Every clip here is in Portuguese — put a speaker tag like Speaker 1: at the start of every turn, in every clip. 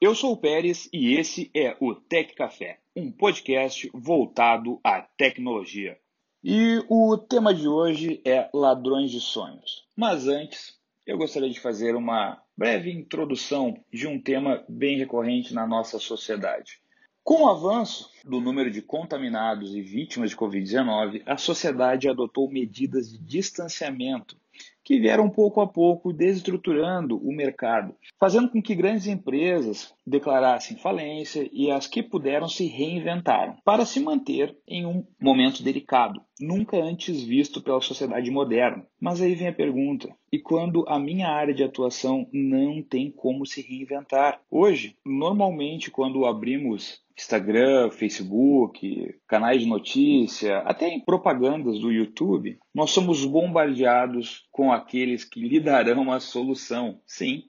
Speaker 1: Eu sou o Pérez e esse é o Tech Café, um podcast voltado à tecnologia. E o tema de hoje é ladrões de sonhos. Mas antes, eu gostaria de fazer uma breve introdução de um tema bem recorrente na nossa sociedade. Com o avanço do número de contaminados e vítimas de Covid-19, a sociedade adotou medidas de distanciamento que vieram pouco a pouco desestruturando o mercado, fazendo com que grandes empresas declarassem falência e as que puderam se reinventaram para se manter em um momento delicado, nunca antes visto pela sociedade moderna. Mas aí vem a pergunta: e quando a minha área de atuação não tem como se reinventar? Hoje, normalmente, quando abrimos Instagram, Facebook, canais de notícia, até em propagandas do YouTube, nós somos bombardeados com aqueles que lhe darão a solução. Sim,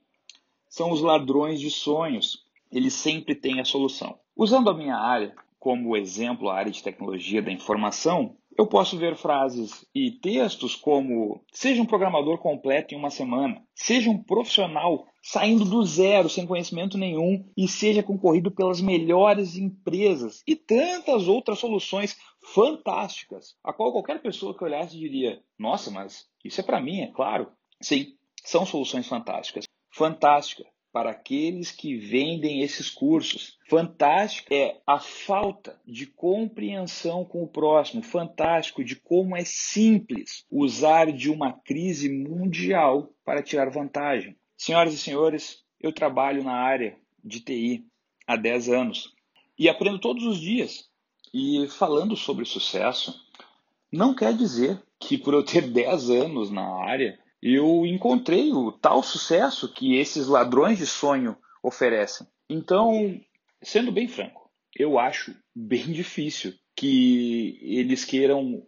Speaker 1: são os ladrões de sonhos. Eles sempre têm a solução. Usando a minha área como exemplo, a área de tecnologia da informação, eu posso ver frases e textos como: seja um programador completo em uma semana, seja um profissional saindo do zero, sem conhecimento nenhum, e seja concorrido pelas melhores empresas e tantas outras soluções fantásticas, a qual qualquer pessoa que olhasse diria: nossa, mas isso é para mim, é claro. Sim, são soluções fantásticas. Fantástica para aqueles que vendem esses cursos. Fantástico é a falta de compreensão com o próximo. Fantástico de como é simples usar de uma crise mundial para tirar vantagem. Senhoras e senhores, eu trabalho na área de TI há 10 anos e aprendo todos os dias. E falando sobre sucesso, não quer dizer que por eu ter 10 anos na área, eu encontrei o tal sucesso que esses ladrões de sonho oferecem. Então, sendo bem franco, eu acho bem difícil que eles queiram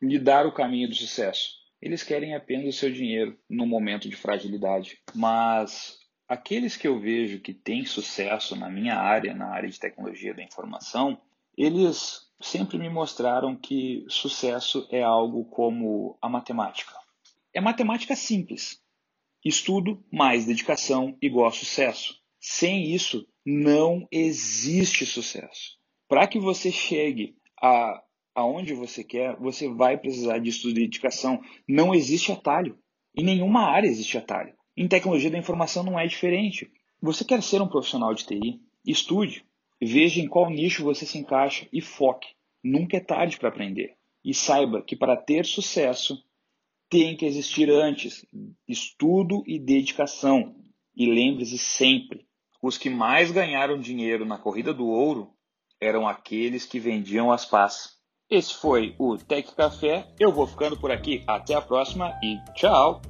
Speaker 1: lhe dar o caminho do sucesso. Eles querem apenas o seu dinheiro no momento de fragilidade. Mas aqueles que eu vejo que têm sucesso na minha área, na área de tecnologia da informação, eles sempre me mostraram que sucesso é algo como a matemática. É matemática simples. Estudo mais dedicação igual sucesso. Sem isso, não existe sucesso. Para que você chegue a aonde você quer, você vai precisar de estudo e dedicação. Não existe atalho. Em nenhuma área existe atalho. Em tecnologia da informação não é diferente. Você quer ser um profissional de TI? Estude. Veja em qual nicho você se encaixa e foque. Nunca é tarde para aprender. E saiba que para ter sucesso, tem que existir antes estudo e dedicação. E lembre-se sempre: os que mais ganharam dinheiro na corrida do ouro eram aqueles que vendiam as pás. Esse foi o Tech Café. Eu vou ficando por aqui. Até a próxima e tchau!